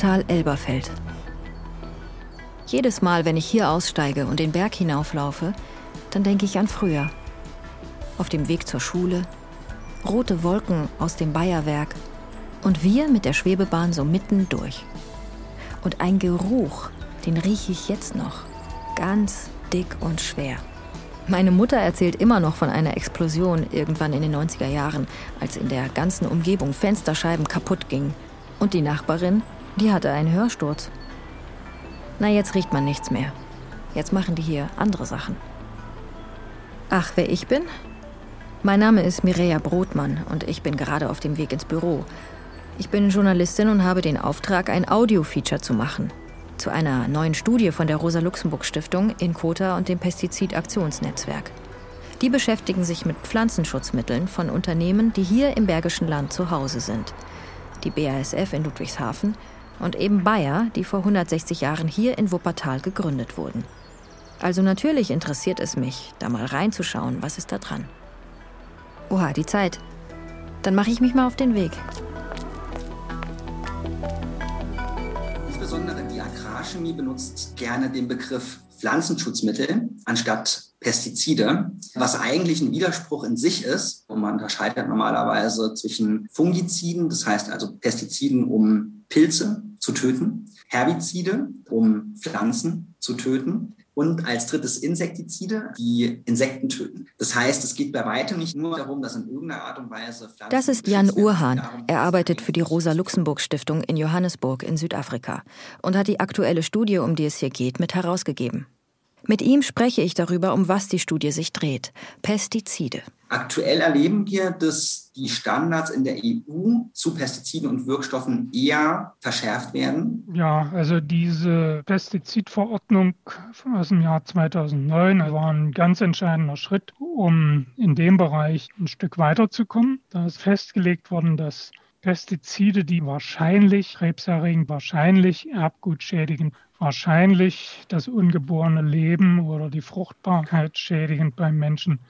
Wuppertal-Elberfeld. Jedes Mal, wenn ich hier aussteige und den Berg hinauflaufe, dann denke ich an früher. Auf dem Weg zur Schule, rote Wolken aus dem Bayerwerk und wir mit der Schwebebahn so mitten durch. Und ein Geruch, den rieche ich jetzt noch. Ganz dick und schwer. Meine Mutter erzählt immer noch von einer Explosion irgendwann in den 90er Jahren, als in der ganzen Umgebung Fensterscheiben kaputt gingen. Und die Nachbarin, die hatte einen Hörsturz. Na, jetzt riecht man nichts mehr. Jetzt machen die hier andere Sachen. Ach, wer ich bin? Mein Name ist Mireia Brotmann und ich bin gerade auf dem Weg ins Büro. Ich bin Journalistin und habe den Auftrag, ein Audio-Feature zu machen. Zu einer neuen Studie von der Rosa-Luxemburg-Stiftung in Kota und dem Pestizidaktionsnetzwerk. Die beschäftigen sich mit Pflanzenschutzmitteln von Unternehmen, die hier im Bergischen Land zu Hause sind. Die BASF in Ludwigshafen und eben Bayer, die vor 160 Jahren hier in Wuppertal gegründet wurden. Also natürlich interessiert es mich, da mal reinzuschauen, was ist da dran. Oha, die Zeit. Dann mache ich mich mal auf den Weg. Agrarchemie benutzt gerne den Begriff Pflanzenschutzmittel anstatt Pestizide, was eigentlich ein Widerspruch in sich ist. Und man unterscheidet normalerweise zwischen Fungiziden, das heißt also Pestiziden, um Pilze zu töten, Herbizide, um Pflanzen zu töten und als drittes Insektizide, die Insekten töten. Das heißt, es geht bei weitem nicht nur darum, dass in irgendeiner Art und Weise Pflanzen Das ist Jan Urhan. Er arbeitet für die Rosa-Luxemburg-Stiftung in Johannesburg in Südafrika und hat die aktuelle Studie, um die es hier geht, mit herausgegeben. Mit ihm spreche ich darüber, um was die Studie sich dreht. Pestizide. Aktuell erleben wir, dass die Standards in der EU zu Pestiziden und Wirkstoffen eher verschärft werden. Ja, also diese Pestizidverordnung aus dem Jahr 2009 war ein ganz entscheidender Schritt, um in dem Bereich ein Stück weiterzukommen. Da ist festgelegt worden, dass Pestizide, die wahrscheinlich krebserregend, wahrscheinlich Erbgut schädigen, wahrscheinlich das ungeborene Leben oder die Fruchtbarkeit schädigend beim Menschen.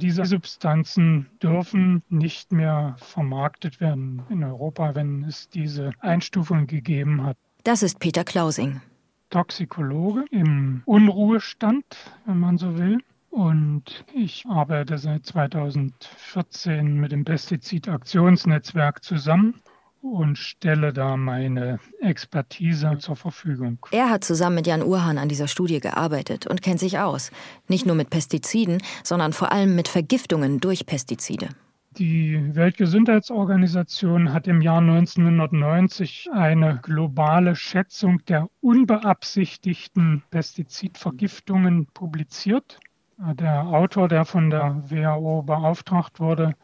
Diese Substanzen dürfen nicht mehr vermarktet werden in Europa, wenn es diese Einstufung gegeben hat. Das ist Peter Klausing. Toxikologe im Unruhestand, wenn man so will. Und ich arbeite seit 2014 mit dem Pestizidaktionsnetzwerk zusammen und stelle da meine Expertise zur Verfügung. Er hat zusammen mit Jan Urhan an dieser Studie gearbeitet und kennt sich aus. Nicht nur mit Pestiziden, sondern vor allem mit Vergiftungen durch Pestizide. Die Weltgesundheitsorganisation hat im Jahr 1990 eine globale Schätzung der unbeabsichtigten Pestizidvergiftungen publiziert. Der Autor, der von der WHO beauftragt wurde,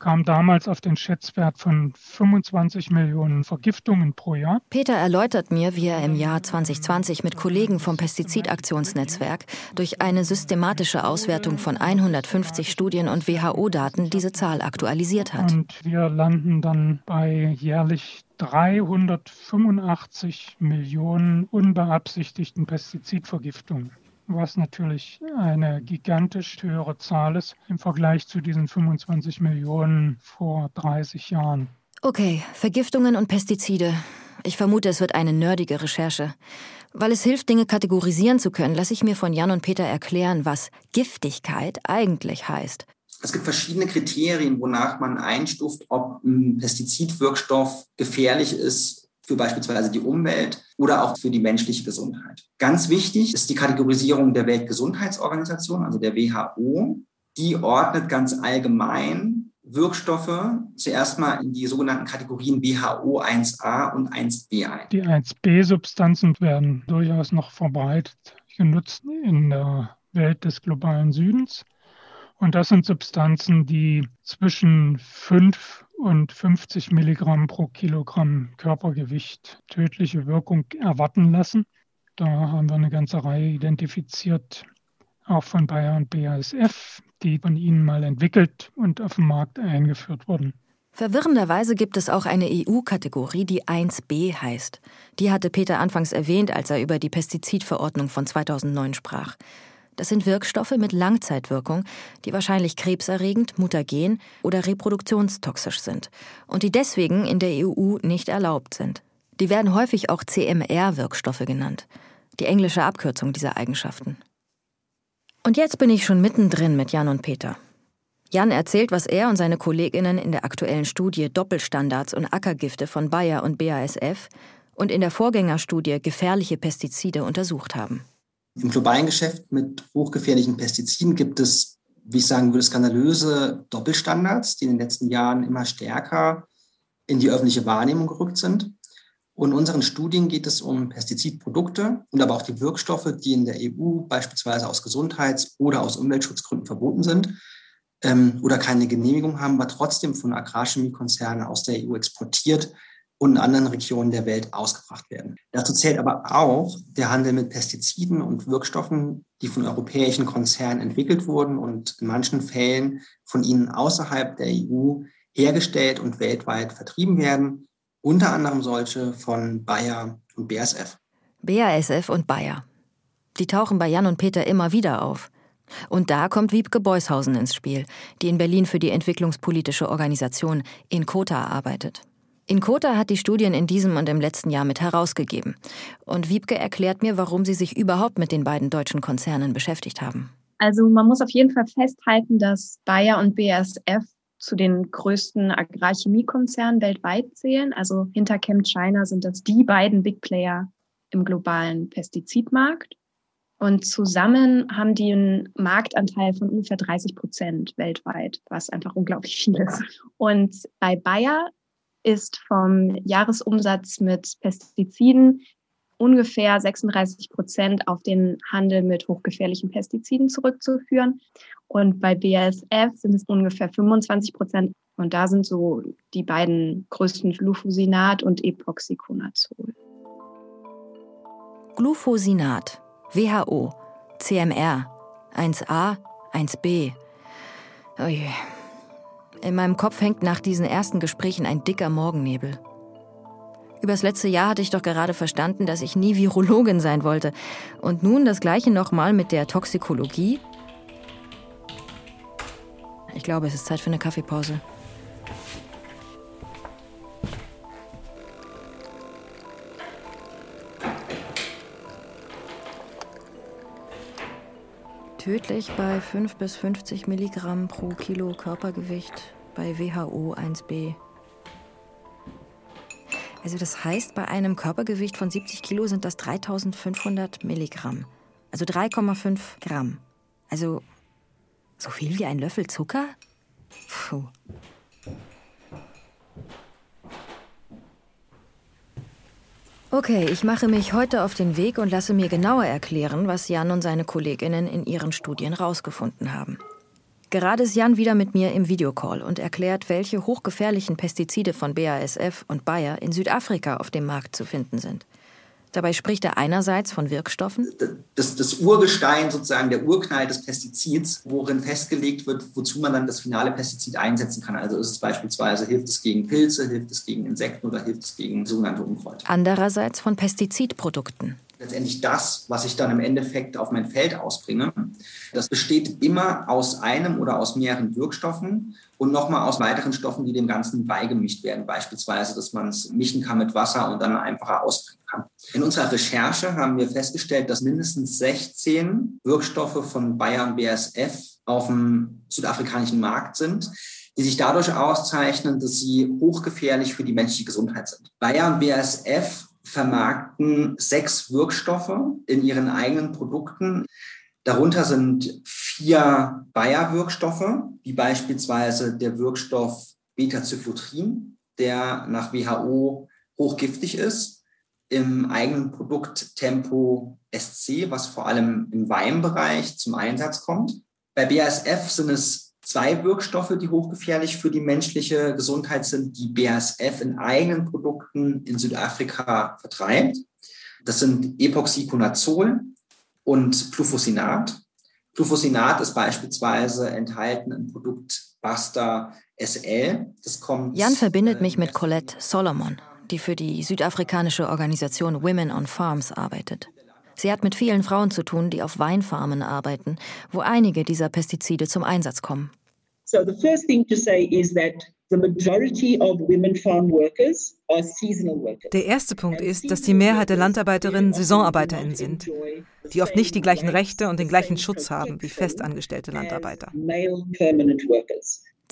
kam damals auf den Schätzwert von 25 Millionen Vergiftungen pro Jahr. Peter erläutert mir, wie er im Jahr 2020 mit Kollegen vom Pestizidaktionsnetzwerk durch eine systematische Auswertung von 150 Studien und WHO-Daten diese Zahl aktualisiert hat. Und wir landen dann bei jährlich 385 Millionen unbeabsichtigten Pestizidvergiftungen was natürlich eine gigantisch höhere Zahl ist im Vergleich zu diesen 25 Millionen vor 30 Jahren. Okay, Vergiftungen und Pestizide. Ich vermute, es wird eine nerdige Recherche. Weil es hilft, Dinge kategorisieren zu können, lasse ich mir von Jan und Peter erklären, was Giftigkeit eigentlich heißt. Es gibt verschiedene Kriterien, wonach man einstuft, ob ein Pestizidwirkstoff gefährlich ist für beispielsweise die Umwelt oder auch für die menschliche Gesundheit. Ganz wichtig ist die Kategorisierung der Weltgesundheitsorganisation, also der WHO. Die ordnet ganz allgemein Wirkstoffe zuerst mal in die sogenannten Kategorien WHO 1a und 1b ein. Die 1b-Substanzen werden durchaus noch verbreitet genutzt in der Welt des globalen Südens. Und das sind Substanzen, die zwischen 5 und 50 Milligramm pro Kilogramm Körpergewicht tödliche Wirkung erwarten lassen. Da haben wir eine ganze Reihe identifiziert, auch von Bayer und BASF, die von ihnen mal entwickelt und auf den Markt eingeführt wurden. Verwirrenderweise gibt es auch eine EU-Kategorie, die 1b heißt. Die hatte Peter anfangs erwähnt, als er über die Pestizidverordnung von 2009 sprach. Das sind Wirkstoffe mit Langzeitwirkung, die wahrscheinlich krebserregend, mutagen oder reproduktionstoxisch sind und die deswegen in der EU nicht erlaubt sind. Die werden häufig auch CMR-Wirkstoffe genannt, die englische Abkürzung dieser Eigenschaften. Und jetzt bin ich schon mittendrin mit Jan und Peter. Jan erzählt, was er und seine Kolleginnen in der aktuellen Studie Doppelstandards und Ackergifte von Bayer und BASF und in der Vorgängerstudie gefährliche Pestizide untersucht haben. Im globalen Geschäft mit hochgefährlichen Pestiziden gibt es, wie ich sagen würde, skandalöse Doppelstandards, die in den letzten Jahren immer stärker in die öffentliche Wahrnehmung gerückt sind. Und in unseren Studien geht es um Pestizidprodukte und aber auch die Wirkstoffe, die in der EU beispielsweise aus Gesundheits- oder aus Umweltschutzgründen verboten sind ähm, oder keine Genehmigung haben, aber trotzdem von Agrarchemiekonzernen aus der EU exportiert und in anderen Regionen der Welt ausgebracht werden. Dazu zählt aber auch der Handel mit Pestiziden und Wirkstoffen, die von europäischen Konzernen entwickelt wurden und in manchen Fällen von ihnen außerhalb der EU hergestellt und weltweit vertrieben werden unter anderem solche von Bayer und BASF. BASF und Bayer. Die tauchen bei Jan und Peter immer wieder auf. Und da kommt Wiebke Beushausen ins Spiel, die in Berlin für die entwicklungspolitische Organisation Inkota arbeitet. Inkota hat die Studien in diesem und im letzten Jahr mit herausgegeben. Und Wiebke erklärt mir, warum sie sich überhaupt mit den beiden deutschen Konzernen beschäftigt haben. Also man muss auf jeden Fall festhalten, dass Bayer und BASF zu den größten Agrarchemiekonzernen weltweit zählen. Also hinter ChemChina sind das die beiden Big Player im globalen Pestizidmarkt. Und zusammen haben die einen Marktanteil von ungefähr 30 Prozent weltweit, was einfach unglaublich viel ist. Und bei Bayer ist vom Jahresumsatz mit Pestiziden ungefähr 36 Prozent auf den Handel mit hochgefährlichen Pestiziden zurückzuführen. Und bei BASF sind es ungefähr 25 Prozent. Und da sind so die beiden größten Glufosinat und Epoxyconazol. Glufosinat, WHO, CMR, 1a, 1b. Oje. In meinem Kopf hängt nach diesen ersten Gesprächen ein dicker Morgennebel. Übers letzte Jahr hatte ich doch gerade verstanden, dass ich nie Virologin sein wollte. Und nun das gleiche nochmal mit der Toxikologie. Ich glaube, es ist Zeit für eine Kaffeepause. Tödlich bei 5 bis 50 Milligramm pro Kilo Körpergewicht bei WHO 1b. Also das heißt, bei einem Körpergewicht von 70 Kilo sind das 3500 Milligramm. Also 3,5 Gramm. Also so viel wie ein Löffel Zucker? Puh. Okay, ich mache mich heute auf den Weg und lasse mir genauer erklären, was Jan und seine Kolleginnen in ihren Studien rausgefunden haben. Gerade ist Jan wieder mit mir im Videocall und erklärt, welche hochgefährlichen Pestizide von BASF und Bayer in Südafrika auf dem Markt zu finden sind. Dabei spricht er einerseits von Wirkstoffen. Das, das Urgestein, sozusagen der Urknall des Pestizids, worin festgelegt wird, wozu man dann das finale Pestizid einsetzen kann. Also ist es beispielsweise, hilft es gegen Pilze, hilft es gegen Insekten oder hilft es gegen sogenannte Unkräuter. Andererseits von Pestizidprodukten letztendlich das, was ich dann im Endeffekt auf mein Feld ausbringe. Das besteht immer aus einem oder aus mehreren Wirkstoffen und nochmal aus weiteren Stoffen, die dem Ganzen beigemischt werden. Beispielsweise, dass man es mischen kann mit Wasser und dann einfacher ausbringen kann. In unserer Recherche haben wir festgestellt, dass mindestens 16 Wirkstoffe von Bayern BSF auf dem südafrikanischen Markt sind die sich dadurch auszeichnen, dass sie hochgefährlich für die menschliche Gesundheit sind. Bayern BASF vermarkten sechs Wirkstoffe in ihren eigenen Produkten. Darunter sind vier Bayer-Wirkstoffe, wie beispielsweise der Wirkstoff Beta-Zyklotrin, der nach WHO hochgiftig ist, im eigenen Produkt Tempo SC, was vor allem im Weinbereich zum Einsatz kommt. Bei BASF sind es zwei Wirkstoffe, die hochgefährlich für die menschliche Gesundheit sind, die BASF in eigenen Produkten in Südafrika vertreibt. Das sind Epoxyconazol und Glufosinat. Glufosinat ist beispielsweise enthalten im Produkt Basta SL. Das kommt, Jan verbindet mich mit Colette Solomon, die für die südafrikanische Organisation Women on Farms arbeitet. Sie hat mit vielen Frauen zu tun, die auf Weinfarmen arbeiten, wo einige dieser Pestizide zum Einsatz kommen. So the first thing to say is that Der erste Punkt ist, dass die Mehrheit der Landarbeiterinnen Saisonarbeiterinnen sind, die oft nicht die gleichen Rechte und den gleichen Schutz haben wie festangestellte Landarbeiter.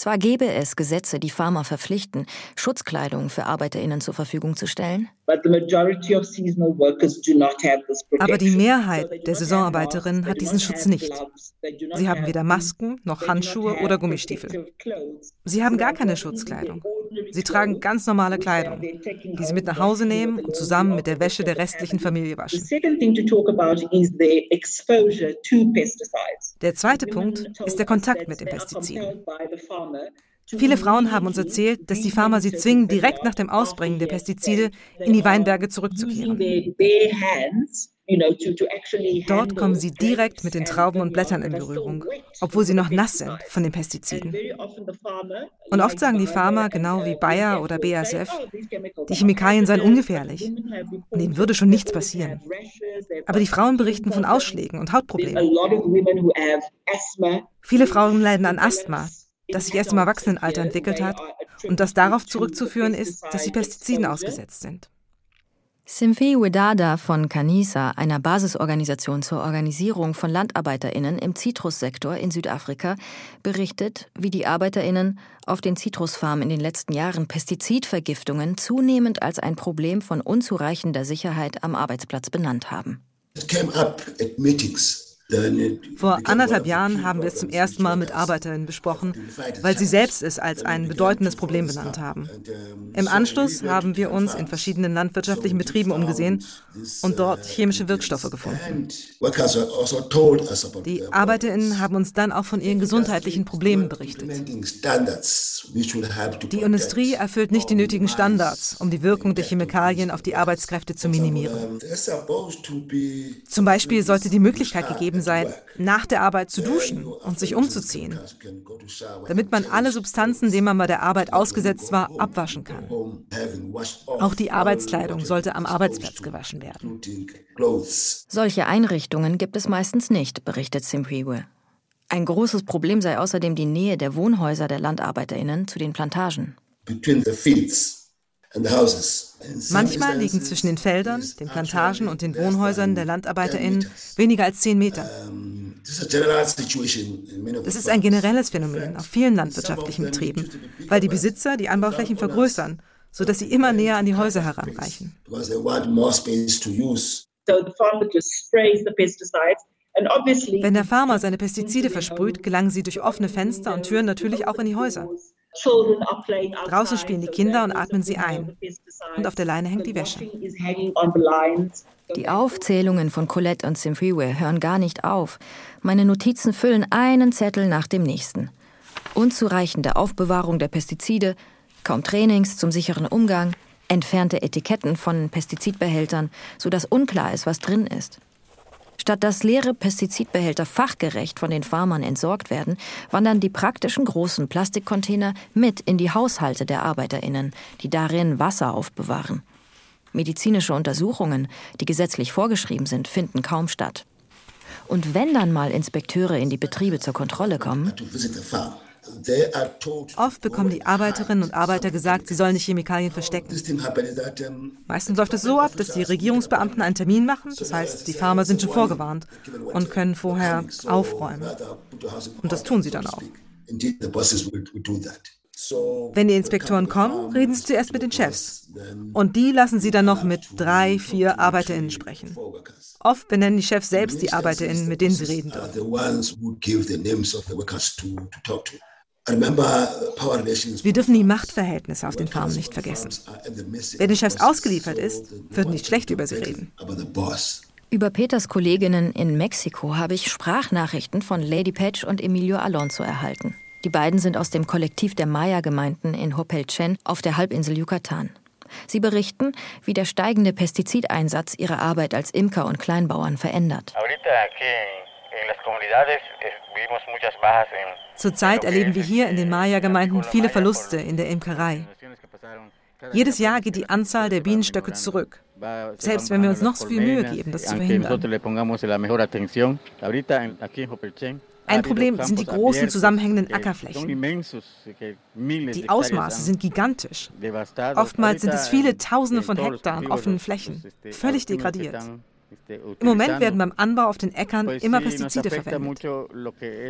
Zwar gäbe es Gesetze, die Farmer verpflichten, Schutzkleidung für ArbeiterInnen zur Verfügung zu stellen, aber die Mehrheit der Saisonarbeiterinnen hat diesen Schutz nicht. Sie haben weder Masken noch Handschuhe oder Gummistiefel. Sie haben gar keine Schutzkleidung. Sie tragen ganz normale Kleidung, die sie mit nach Hause nehmen und zusammen mit der Wäsche der restlichen Familie waschen. Der zweite Punkt ist der Kontakt mit den Pestiziden. Viele Frauen haben uns erzählt, dass die Farmer sie zwingen, direkt nach dem Ausbringen der Pestizide in die Weinberge zurückzukehren. Dort kommen sie direkt mit den Trauben und Blättern in Berührung, obwohl sie noch nass sind von den Pestiziden. Und oft sagen die Farmer, genau wie Bayer oder BASF, die Chemikalien seien ungefährlich und ihnen würde schon nichts passieren. Aber die Frauen berichten von Ausschlägen und Hautproblemen. Viele Frauen leiden an Asthma, das sich erst im Erwachsenenalter entwickelt hat und das darauf zurückzuführen ist, dass sie Pestiziden ausgesetzt sind. Simfi Wedada von Canisa, einer Basisorganisation zur Organisierung von LandarbeiterInnen im Zitrussektor in Südafrika, berichtet, wie die ArbeiterInnen auf den Zitrusfarmen in den letzten Jahren Pestizidvergiftungen zunehmend als ein Problem von unzureichender Sicherheit am Arbeitsplatz benannt haben. It came up at meetings vor anderthalb Jahren haben wir es zum ersten Mal mit Arbeiterinnen besprochen, weil sie selbst es als ein bedeutendes Problem benannt haben. Im Anschluss haben wir uns in verschiedenen landwirtschaftlichen Betrieben umgesehen und dort chemische Wirkstoffe gefunden. Die Arbeiterinnen haben uns dann auch von ihren gesundheitlichen Problemen berichtet. Die Industrie erfüllt nicht die nötigen Standards, um die Wirkung der Chemikalien auf die Arbeitskräfte zu minimieren. Zum Beispiel sollte die Möglichkeit gegeben sein, nach der Arbeit zu duschen und sich umzuziehen, damit man alle Substanzen, denen man bei der Arbeit ausgesetzt war, abwaschen kann. Auch die Arbeitskleidung sollte am Arbeitsplatz gewaschen werden. Solche Einrichtungen gibt es meistens nicht, berichtet Simpiwe. Ein großes Problem sei außerdem die Nähe der Wohnhäuser der Landarbeiterinnen zu den Plantagen. Between the fields Manchmal liegen zwischen den Feldern, den Plantagen und den Wohnhäusern der LandarbeiterInnen weniger als zehn Meter. Das ist ein generelles Phänomen auf vielen landwirtschaftlichen Betrieben, weil die Besitzer die Anbauflächen vergrößern, sodass sie immer näher an die Häuser heranreichen. Wenn der Farmer seine Pestizide versprüht, gelangen sie durch offene Fenster und Türen natürlich auch in die Häuser. Draußen spielen die Kinder und atmen sie ein. Und auf der Leine hängt die Wäsche. Die Aufzählungen von Colette und Simfreeware hören gar nicht auf. Meine Notizen füllen einen Zettel nach dem nächsten. Unzureichende Aufbewahrung der Pestizide, kaum Trainings zum sicheren Umgang, entfernte Etiketten von Pestizidbehältern, sodass unklar ist, was drin ist. Statt dass leere Pestizidbehälter fachgerecht von den Farmern entsorgt werden, wandern die praktischen großen Plastikcontainer mit in die Haushalte der Arbeiterinnen, die darin Wasser aufbewahren. Medizinische Untersuchungen, die gesetzlich vorgeschrieben sind, finden kaum statt. Und wenn dann mal Inspekteure in die Betriebe zur Kontrolle kommen, Oft bekommen die Arbeiterinnen und Arbeiter gesagt, sie sollen die Chemikalien verstecken. Meistens läuft es so ab, dass die Regierungsbeamten einen Termin machen, das heißt, die Farmer sind schon vorgewarnt und können vorher aufräumen. Und das tun sie dann auch. Wenn die Inspektoren kommen, reden sie zuerst mit den Chefs. Und die lassen sie dann noch mit drei, vier ArbeiterInnen sprechen. Oft benennen die Chefs selbst die ArbeiterInnen, mit denen sie reden dürfen. Wir dürfen die Machtverhältnisse auf den Farmen nicht vergessen. Wer den Chefs ausgeliefert ist, wird nicht schlecht über sie reden. Über Peters Kolleginnen in Mexiko habe ich Sprachnachrichten von Lady Patch und Emilio Alonso erhalten. Die beiden sind aus dem Kollektiv der Maya-Gemeinden in Hopelchen auf der Halbinsel Yucatan. Sie berichten, wie der steigende Pestizideinsatz ihre Arbeit als Imker und Kleinbauern verändert. Zurzeit erleben wir hier in den Maya-Gemeinden viele Verluste in der Imkerei. Jedes Jahr geht die Anzahl der Bienenstöcke zurück, selbst wenn wir uns noch so viel Mühe geben, das zu verhindern. Ein Problem sind die großen zusammenhängenden Ackerflächen. Die Ausmaße sind gigantisch. Oftmals sind es viele Tausende von Hektaren offenen Flächen, völlig degradiert. Im Moment werden beim Anbau auf den Äckern immer Pestizide verwendet.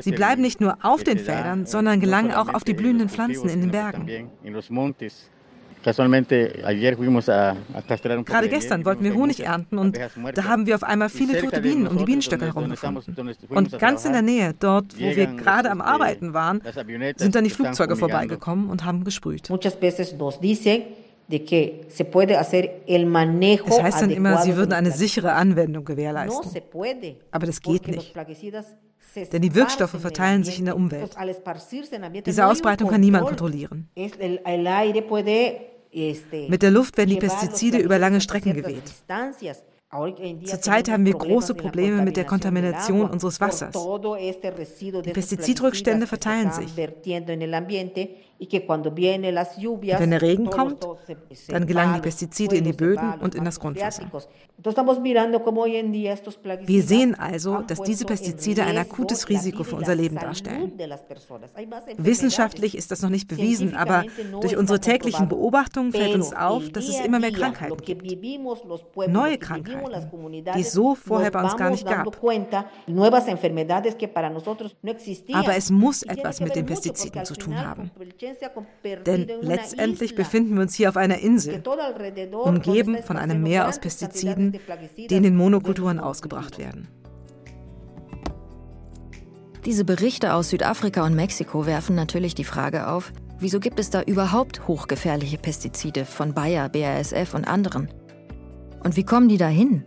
Sie bleiben nicht nur auf den Feldern, sondern gelangen auch auf die blühenden Pflanzen in den Bergen. Gerade gestern wollten wir Honig ernten und da haben wir auf einmal viele tote Bienen um die Bienenstöcke herumgefunden. Und ganz in der Nähe, dort, wo wir gerade am Arbeiten waren, sind dann die Flugzeuge vorbeigekommen und haben gesprüht. Es heißt dann immer, sie würden eine sichere Anwendung gewährleisten. Aber das geht nicht. Denn die Wirkstoffe verteilen sich in der Umwelt. Diese Ausbreitung kann niemand kontrollieren. Mit der Luft werden die Pestizide über lange Strecken geweht. Zurzeit haben wir große Probleme mit der Kontamination unseres Wassers. Die Pestizidrückstände verteilen sich. Wenn der Regen kommt, dann gelangen die Pestizide in die Böden und in das Grundwasser. Wir sehen also, dass diese Pestizide ein akutes Risiko für unser Leben darstellen. Wissenschaftlich ist das noch nicht bewiesen, aber durch unsere täglichen Beobachtungen fällt uns auf, dass es immer mehr Krankheiten gibt. Neue Krankheiten, die es so vorher bei uns gar nicht gab. Aber es muss etwas mit den Pestiziden zu tun haben. Denn letztendlich befinden wir uns hier auf einer Insel, umgeben von einem Meer aus Pestiziden, die in den Monokulturen ausgebracht werden. Diese Berichte aus Südafrika und Mexiko werfen natürlich die Frage auf, wieso gibt es da überhaupt hochgefährliche Pestizide von Bayer, BASF und anderen? Und wie kommen die dahin?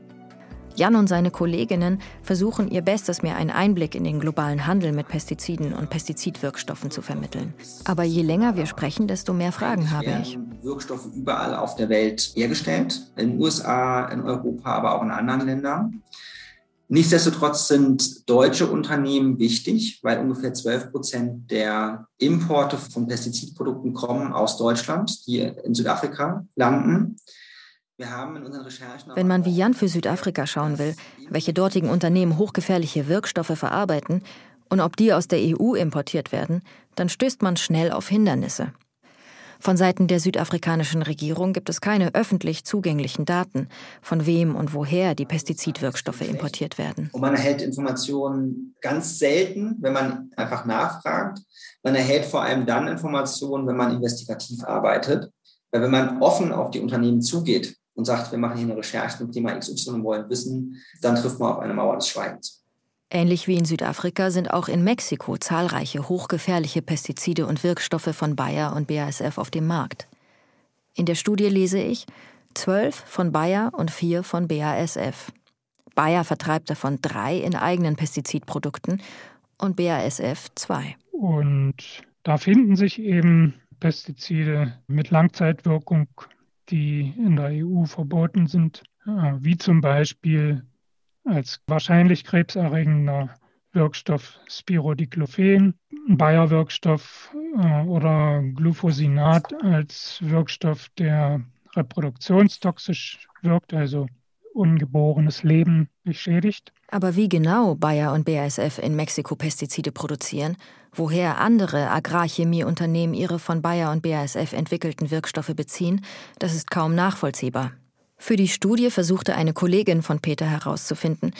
Jan und seine Kolleginnen versuchen ihr Bestes, mir einen Einblick in den globalen Handel mit Pestiziden und Pestizidwirkstoffen zu vermitteln. Aber je länger wir sprechen, desto mehr Fragen habe ich. Wirkstoffe überall auf der Welt hergestellt, in den USA, in Europa, aber auch in anderen Ländern. Nichtsdestotrotz sind deutsche Unternehmen wichtig, weil ungefähr 12 Prozent der Importe von Pestizidprodukten kommen aus Deutschland, die in Südafrika landen. Wenn man wie Jan für Südafrika schauen will, welche dortigen Unternehmen hochgefährliche Wirkstoffe verarbeiten und ob die aus der EU importiert werden, dann stößt man schnell auf Hindernisse. Von Seiten der südafrikanischen Regierung gibt es keine öffentlich zugänglichen Daten, von wem und woher die Pestizidwirkstoffe importiert werden. Und man erhält Informationen ganz selten, wenn man einfach nachfragt. Man erhält vor allem dann Informationen, wenn man investigativ arbeitet. Weil wenn man offen auf die Unternehmen zugeht und sagt, wir machen hier eine Recherche zum Thema XY und wollen wissen, dann trifft man auf eine Mauer des Schweigens. Ähnlich wie in Südafrika sind auch in Mexiko zahlreiche hochgefährliche Pestizide und Wirkstoffe von Bayer und BASF auf dem Markt. In der Studie lese ich zwölf von Bayer und vier von BASF. Bayer vertreibt davon drei in eigenen Pestizidprodukten und BASF zwei. Und da finden sich eben Pestizide mit Langzeitwirkung die in der EU verboten sind, wie zum Beispiel als wahrscheinlich krebserregender Wirkstoff Spirodiclophen, Bayer-Wirkstoff äh, oder Glufosinat als Wirkstoff, der reproduktionstoxisch wirkt, also ungeborenes Leben beschädigt. Aber wie genau Bayer und BASF in Mexiko Pestizide produzieren, woher andere Agrarchemieunternehmen ihre von Bayer und BASF entwickelten Wirkstoffe beziehen, das ist kaum nachvollziehbar. Für die Studie versuchte eine Kollegin von Peter herauszufinden,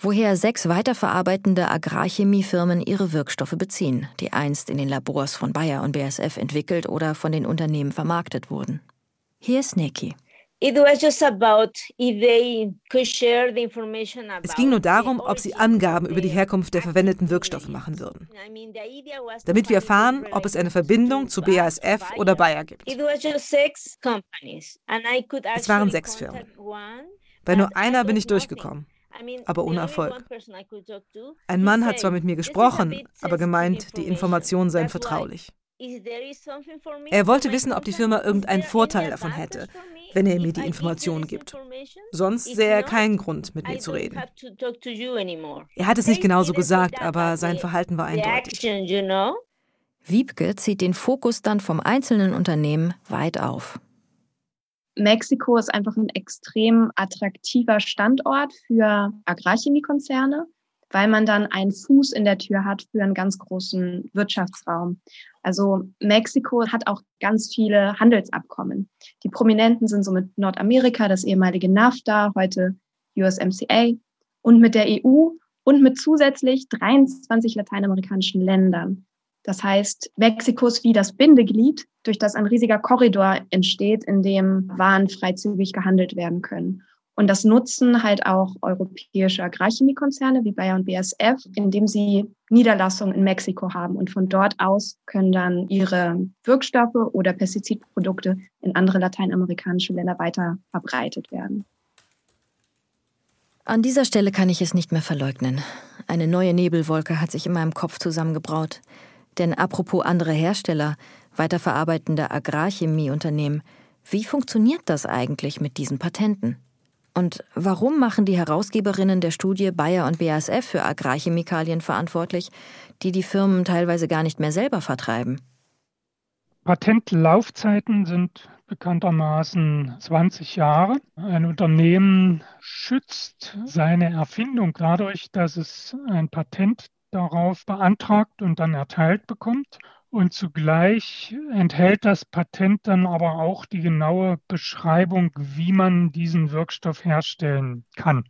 woher sechs weiterverarbeitende Agrarchemiefirmen ihre Wirkstoffe beziehen, die einst in den Labors von Bayer und BASF entwickelt oder von den Unternehmen vermarktet wurden. Hier ist Neki. Es ging nur darum, ob sie Angaben über die Herkunft der verwendeten Wirkstoffe machen würden, damit wir erfahren, ob es eine Verbindung zu BASF oder Bayer gibt. Es waren sechs Firmen. Bei nur einer bin ich durchgekommen, aber ohne Erfolg. Ein Mann hat zwar mit mir gesprochen, aber gemeint, die Informationen seien vertraulich. Er wollte wissen, ob die Firma irgendeinen Vorteil davon hätte, wenn er mir die Informationen gibt. Sonst sähe er keinen Grund, mit mir zu reden. Er hat es nicht genauso gesagt, aber sein Verhalten war eindeutig. Wiebke zieht den Fokus dann vom einzelnen Unternehmen weit auf. Mexiko ist einfach ein extrem attraktiver Standort für Agrarchemiekonzerne weil man dann einen Fuß in der Tür hat für einen ganz großen Wirtschaftsraum. Also Mexiko hat auch ganz viele Handelsabkommen. Die prominenten sind so mit Nordamerika, das ehemalige NAFTA, heute USMCA, und mit der EU und mit zusätzlich 23 lateinamerikanischen Ländern. Das heißt, Mexiko ist wie das Bindeglied, durch das ein riesiger Korridor entsteht, in dem Waren freizügig gehandelt werden können. Und das nutzen halt auch europäische Agrarchemiekonzerne wie Bayer und BASF, indem sie Niederlassungen in Mexiko haben. Und von dort aus können dann ihre Wirkstoffe oder Pestizidprodukte in andere lateinamerikanische Länder weiter verbreitet werden. An dieser Stelle kann ich es nicht mehr verleugnen. Eine neue Nebelwolke hat sich in meinem Kopf zusammengebraut. Denn apropos andere Hersteller, weiterverarbeitende Agrarchemieunternehmen, wie funktioniert das eigentlich mit diesen Patenten? Und warum machen die Herausgeberinnen der Studie Bayer und BASF für Agrarchemikalien verantwortlich, die die Firmen teilweise gar nicht mehr selber vertreiben? Patentlaufzeiten sind bekanntermaßen 20 Jahre. Ein Unternehmen schützt seine Erfindung dadurch, dass es ein Patent darauf beantragt und dann erteilt bekommt. Und zugleich enthält das Patent dann aber auch die genaue Beschreibung, wie man diesen Wirkstoff herstellen kann.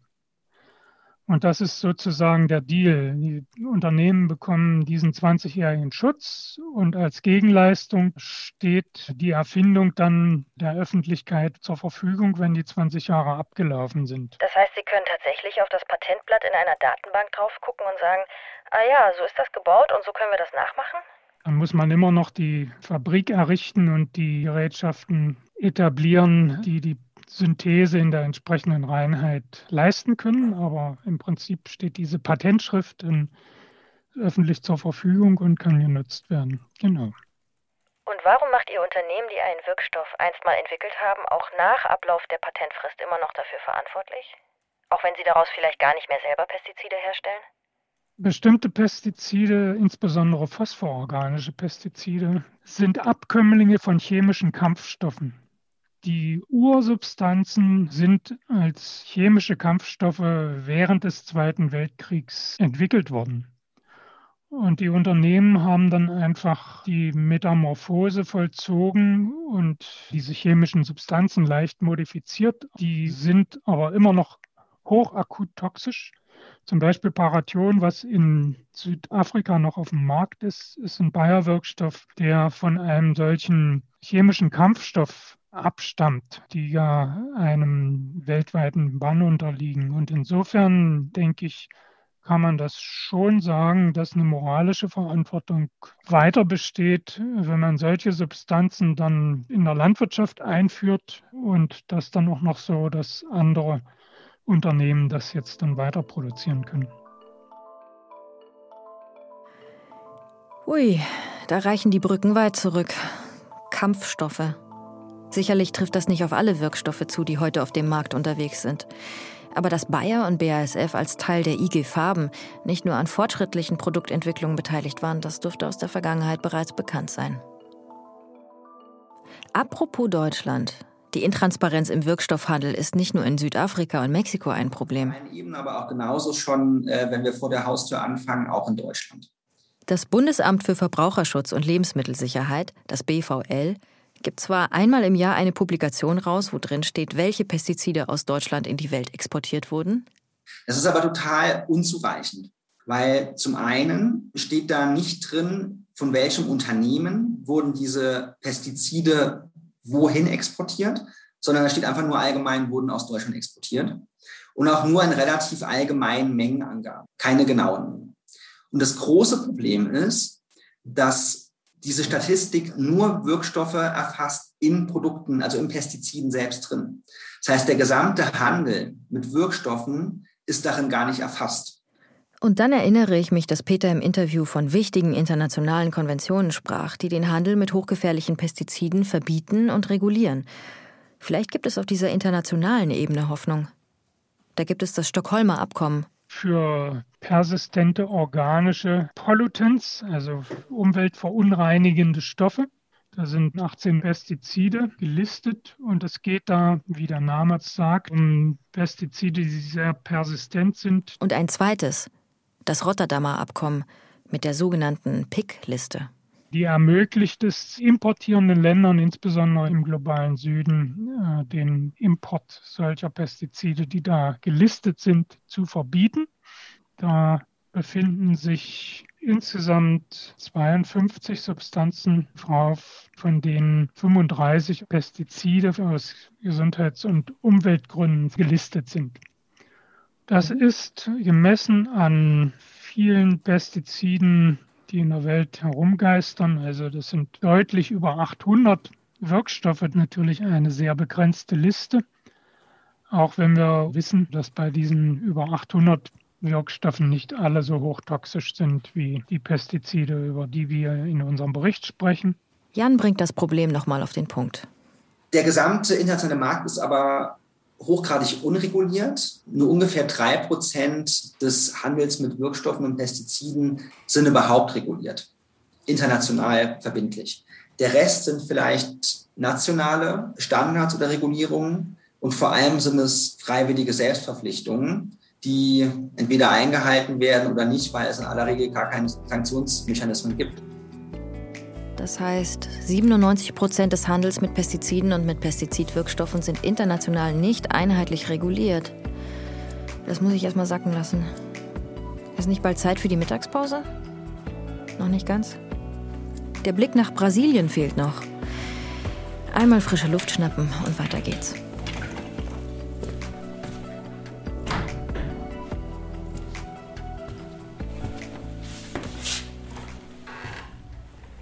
Und das ist sozusagen der Deal. Die Unternehmen bekommen diesen 20-jährigen Schutz und als Gegenleistung steht die Erfindung dann der Öffentlichkeit zur Verfügung, wenn die 20 Jahre abgelaufen sind. Das heißt, Sie können tatsächlich auf das Patentblatt in einer Datenbank drauf gucken und sagen, ah ja, so ist das gebaut und so können wir das nachmachen? Dann muss man immer noch die Fabrik errichten und die Gerätschaften etablieren, die die Synthese in der entsprechenden Reinheit leisten können. Aber im Prinzip steht diese Patentschrift in, öffentlich zur Verfügung und kann genutzt werden. Genau. Und warum macht Ihr Unternehmen, die einen Wirkstoff einst mal entwickelt haben, auch nach Ablauf der Patentfrist immer noch dafür verantwortlich? Auch wenn Sie daraus vielleicht gar nicht mehr selber Pestizide herstellen? Bestimmte Pestizide, insbesondere phosphororganische Pestizide, sind Abkömmlinge von chemischen Kampfstoffen. Die Ursubstanzen sind als chemische Kampfstoffe während des Zweiten Weltkriegs entwickelt worden. Und die Unternehmen haben dann einfach die Metamorphose vollzogen und diese chemischen Substanzen leicht modifiziert. Die sind aber immer noch hochakut toxisch zum Beispiel Paration, was in Südafrika noch auf dem Markt ist, ist ein Bayer-Wirkstoff, der von einem solchen chemischen Kampfstoff abstammt, die ja einem weltweiten Bann unterliegen. Und insofern denke ich, kann man das schon sagen, dass eine moralische Verantwortung weiter besteht, wenn man solche Substanzen dann in der Landwirtschaft einführt und das dann auch noch so, dass andere Unternehmen das jetzt dann weiter produzieren können. Ui, da reichen die Brücken weit zurück. Kampfstoffe. Sicherlich trifft das nicht auf alle Wirkstoffe zu, die heute auf dem Markt unterwegs sind. Aber dass Bayer und BASF als Teil der IG Farben nicht nur an fortschrittlichen Produktentwicklungen beteiligt waren, das dürfte aus der Vergangenheit bereits bekannt sein. Apropos Deutschland. Die Intransparenz im Wirkstoffhandel ist nicht nur in Südafrika und Mexiko ein Problem. Eben aber auch genauso schon, äh, wenn wir vor der Haustür anfangen, auch in Deutschland. Das Bundesamt für Verbraucherschutz und Lebensmittelsicherheit, das BVL, gibt zwar einmal im Jahr eine Publikation raus, wo drin steht, welche Pestizide aus Deutschland in die Welt exportiert wurden. Das ist aber total unzureichend, weil zum einen steht da nicht drin, von welchem Unternehmen wurden diese Pestizide wohin exportiert, sondern da steht einfach nur allgemein, wurden aus Deutschland exportiert. Und auch nur in relativ allgemeinen Mengenangaben, keine genauen. Und das große Problem ist, dass diese Statistik nur Wirkstoffe erfasst in Produkten, also in Pestiziden selbst drin. Das heißt, der gesamte Handel mit Wirkstoffen ist darin gar nicht erfasst. Und dann erinnere ich mich, dass Peter im Interview von wichtigen internationalen Konventionen sprach, die den Handel mit hochgefährlichen Pestiziden verbieten und regulieren. Vielleicht gibt es auf dieser internationalen Ebene Hoffnung. Da gibt es das Stockholmer Abkommen. Für persistente organische Pollutants, also umweltverunreinigende Stoffe. Da sind 18 Pestizide gelistet und es geht da, wie der Name sagt, um Pestizide, die sehr persistent sind. Und ein zweites, das Rotterdamer Abkommen mit der sogenannten PIC-Liste. Die ermöglicht es importierenden Ländern, insbesondere im globalen Süden, äh, den Import solcher Pestizide, die da gelistet sind, zu verbieten. Da befinden sich insgesamt 52 Substanzen drauf, von denen 35 Pestizide aus Gesundheits- und Umweltgründen gelistet sind. Das ist gemessen an vielen Pestiziden, die in der Welt herumgeistern, also das sind deutlich über 800 Wirkstoffe, natürlich eine sehr begrenzte Liste. Auch wenn wir wissen, dass bei diesen über 800 Wirkstoffen nicht alle so hochtoxisch sind wie die Pestizide, über die wir in unserem Bericht sprechen. Jan bringt das Problem nochmal auf den Punkt. Der gesamte internationale Markt ist aber hochgradig unreguliert. Nur ungefähr drei Prozent des Handels mit Wirkstoffen und Pestiziden sind überhaupt reguliert, international verbindlich. Der Rest sind vielleicht nationale Standards oder Regulierungen und vor allem sind es freiwillige Selbstverpflichtungen, die entweder eingehalten werden oder nicht, weil es in aller Regel gar keine Sanktionsmechanismen gibt. Das heißt, 97 Prozent des Handels mit Pestiziden und mit Pestizidwirkstoffen sind international nicht einheitlich reguliert. Das muss ich erstmal sacken lassen. Ist nicht bald Zeit für die Mittagspause? Noch nicht ganz? Der Blick nach Brasilien fehlt noch. Einmal frische Luft schnappen und weiter geht's.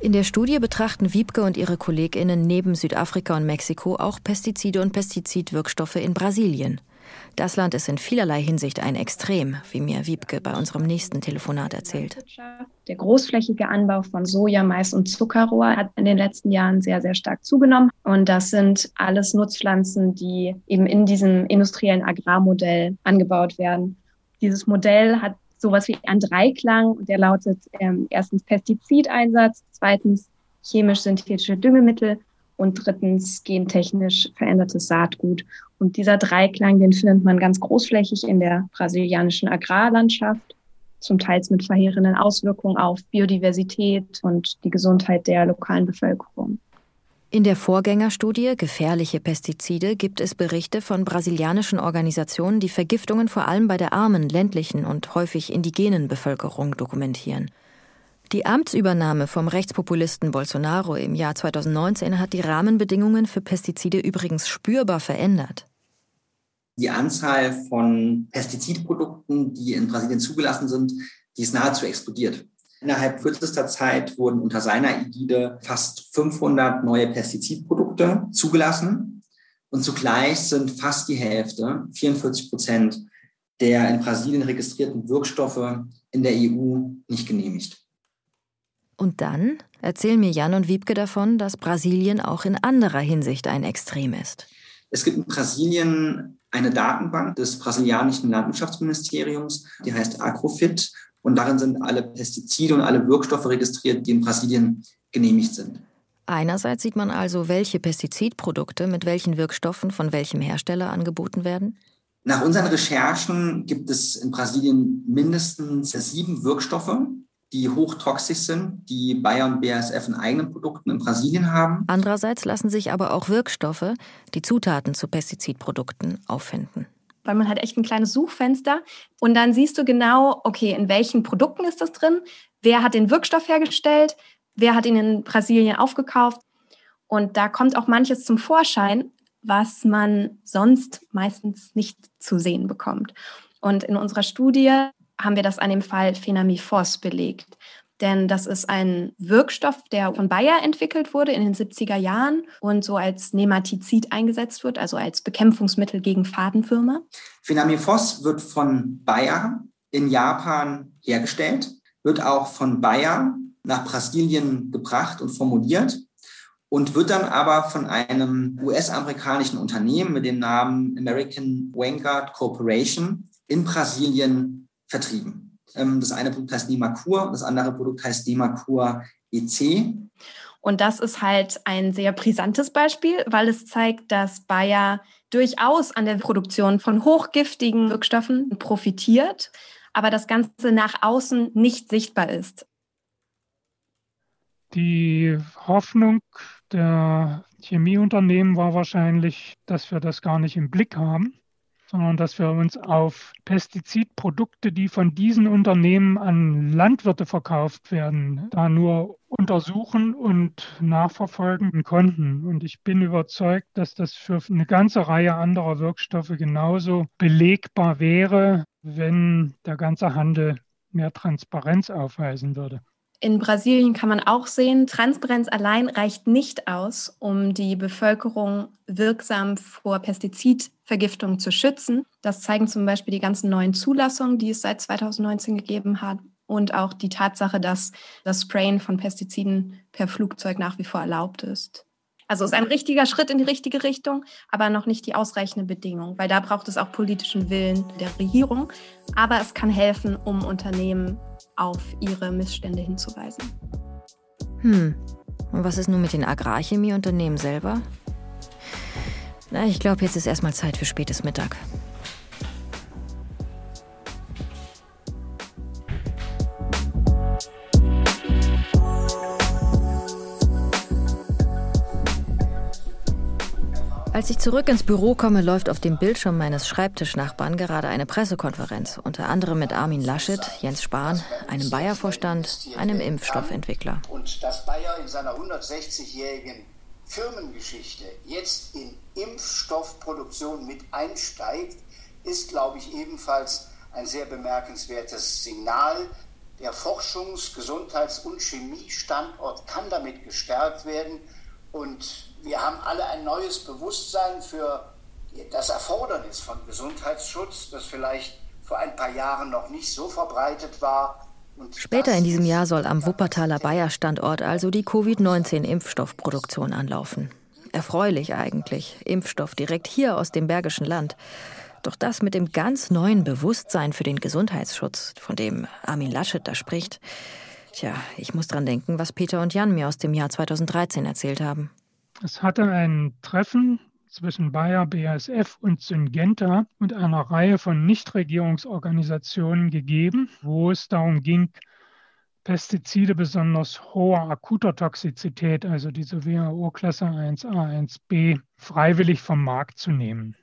In der Studie betrachten Wiebke und ihre KollegInnen neben Südafrika und Mexiko auch Pestizide und Pestizidwirkstoffe in Brasilien. Das Land ist in vielerlei Hinsicht ein Extrem, wie mir Wiebke bei unserem nächsten Telefonat erzählt. Der großflächige Anbau von Soja, Mais und Zuckerrohr hat in den letzten Jahren sehr, sehr stark zugenommen. Und das sind alles Nutzpflanzen, die eben in diesem industriellen Agrarmodell angebaut werden. Dieses Modell hat sowas wie ein Dreiklang und der lautet ähm, erstens Pestizideinsatz, zweitens chemisch-synthetische Düngemittel und drittens gentechnisch verändertes Saatgut. Und dieser Dreiklang, den findet man ganz großflächig in der brasilianischen Agrarlandschaft, zum Teil mit verheerenden Auswirkungen auf Biodiversität und die Gesundheit der lokalen Bevölkerung. In der Vorgängerstudie Gefährliche Pestizide gibt es Berichte von brasilianischen Organisationen, die Vergiftungen vor allem bei der armen, ländlichen und häufig indigenen Bevölkerung dokumentieren. Die Amtsübernahme vom Rechtspopulisten Bolsonaro im Jahr 2019 hat die Rahmenbedingungen für Pestizide übrigens spürbar verändert. Die Anzahl von Pestizidprodukten, die in Brasilien zugelassen sind, die ist nahezu explodiert. Innerhalb kürzester Zeit wurden unter seiner Ägide fast 500 neue Pestizidprodukte zugelassen. Und zugleich sind fast die Hälfte, 44 Prozent, der in Brasilien registrierten Wirkstoffe in der EU nicht genehmigt. Und dann erzählen mir Jan und Wiebke davon, dass Brasilien auch in anderer Hinsicht ein Extrem ist. Es gibt in Brasilien eine Datenbank des brasilianischen Landwirtschaftsministeriums, die heißt Agrofit. Und darin sind alle Pestizide und alle Wirkstoffe registriert, die in Brasilien genehmigt sind. Einerseits sieht man also, welche Pestizidprodukte mit welchen Wirkstoffen von welchem Hersteller angeboten werden. Nach unseren Recherchen gibt es in Brasilien mindestens sieben Wirkstoffe, die hochtoxisch sind, die Bayer und BASF in eigenen Produkten in Brasilien haben. Andererseits lassen sich aber auch Wirkstoffe, die Zutaten zu Pestizidprodukten, auffinden weil man hat echt ein kleines Suchfenster. Und dann siehst du genau, okay, in welchen Produkten ist das drin, wer hat den Wirkstoff hergestellt, wer hat ihn in Brasilien aufgekauft? Und da kommt auch manches zum Vorschein, was man sonst meistens nicht zu sehen bekommt. Und in unserer Studie haben wir das an dem Fall Phenamifos belegt denn das ist ein Wirkstoff, der von Bayer entwickelt wurde in den 70er Jahren und so als Nematizid eingesetzt wird, also als Bekämpfungsmittel gegen Fadenwürmer. Phenamifos wird von Bayer in Japan hergestellt, wird auch von Bayer nach Brasilien gebracht und formuliert und wird dann aber von einem US-amerikanischen Unternehmen mit dem Namen American Vanguard Corporation in Brasilien vertrieben. Ähm, das eine Produkt heißt Nemacur und das andere Produkt heißt Nemacur EC. Und das ist halt ein sehr brisantes Beispiel, weil es zeigt, dass Bayer durchaus an der Produktion von hochgiftigen Wirkstoffen profitiert, aber das Ganze nach außen nicht sichtbar ist. Die Hoffnung der Chemieunternehmen war wahrscheinlich, dass wir das gar nicht im Blick haben, sondern dass wir uns auf Pestizidprodukte, die von diesen Unternehmen an Landwirte verkauft werden, da nur untersuchen und nachverfolgen konnten. Und ich bin überzeugt, dass das für eine ganze Reihe anderer Wirkstoffe genauso belegbar wäre, wenn der ganze Handel mehr Transparenz aufweisen würde. In Brasilien kann man auch sehen, Transparenz allein reicht nicht aus, um die Bevölkerung wirksam vor Pestizidvergiftung zu schützen. Das zeigen zum Beispiel die ganzen neuen Zulassungen, die es seit 2019 gegeben hat. Und auch die Tatsache, dass das Sprayen von Pestiziden per Flugzeug nach wie vor erlaubt ist. Also es ist ein richtiger Schritt in die richtige Richtung, aber noch nicht die ausreichende Bedingung, weil da braucht es auch politischen Willen der Regierung. Aber es kann helfen, um Unternehmen auf ihre Missstände hinzuweisen. Hm, und was ist nun mit den Agrarchemieunternehmen selber? Na, ich glaube, jetzt ist erstmal Zeit für spätes Mittag. Als ich zurück ins Büro komme, läuft auf dem Bildschirm meines Schreibtischnachbarn gerade eine Pressekonferenz, unter anderem mit Armin Laschet, Jens Spahn, einem Bayer-Vorstand, einem Impfstoffentwickler. Und dass Bayer in seiner 160-jährigen Firmengeschichte jetzt in Impfstoffproduktion mit einsteigt, ist, glaube ich, ebenfalls ein sehr bemerkenswertes Signal. Der Forschungs-, Gesundheits- und Chemiestandort kann damit gestärkt werden und wir haben alle ein neues Bewusstsein für das Erfordernis von Gesundheitsschutz, das vielleicht vor ein paar Jahren noch nicht so verbreitet war. Und Später in diesem Jahr soll am Wuppertaler Bayer-Standort also die Covid-19-Impfstoffproduktion anlaufen. Erfreulich eigentlich, Impfstoff direkt hier aus dem Bergischen Land. Doch das mit dem ganz neuen Bewusstsein für den Gesundheitsschutz, von dem Armin Laschet da spricht, tja, ich muss dran denken, was Peter und Jan mir aus dem Jahr 2013 erzählt haben. Es hatte ein Treffen zwischen Bayer, BASF und Syngenta und einer Reihe von Nichtregierungsorganisationen gegeben, wo es darum ging, Pestizide besonders hoher akuter Toxizität, also diese WHO-Klasse 1a, 1b, freiwillig vom Markt zu nehmen.